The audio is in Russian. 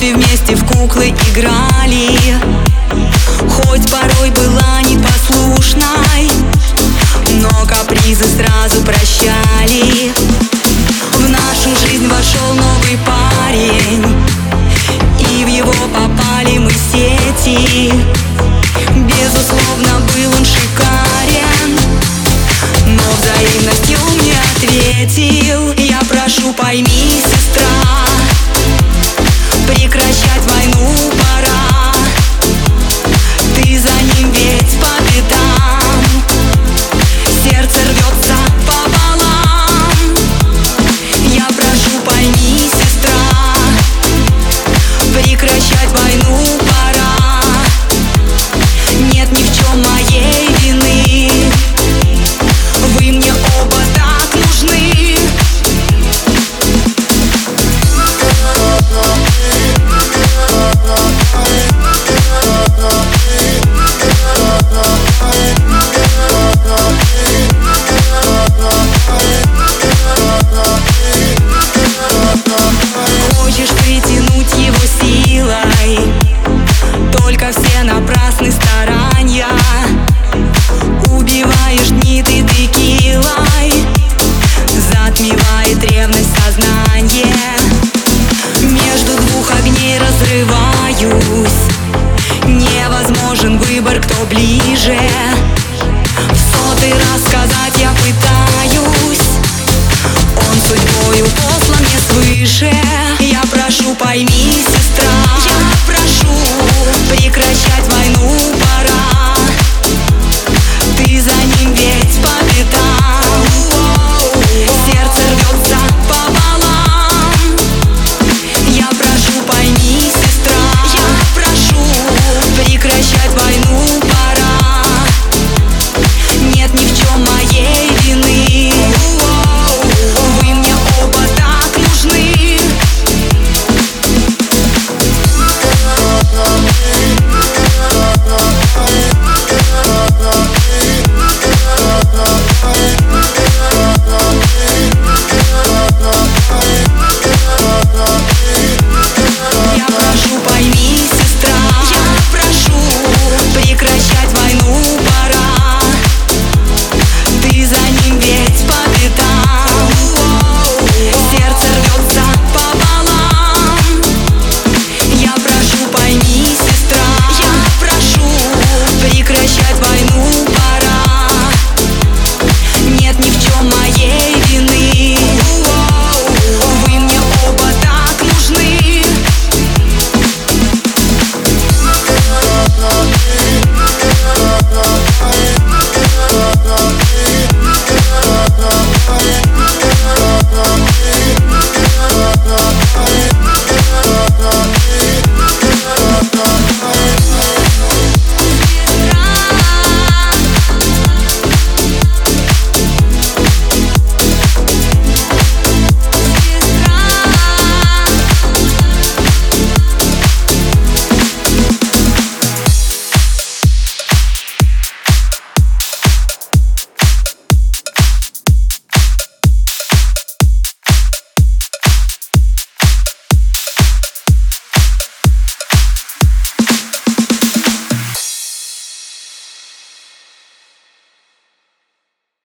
детстве вместе в куклы играли. Хоть порой была непослушной Но капризы сразу прощали. В нашу жизнь вошел новый парень И в его попали мы сети разрываюсь Невозможен выбор, кто ближе. В сотый раз сказать я пытаюсь. Он судьбою послан мне свыше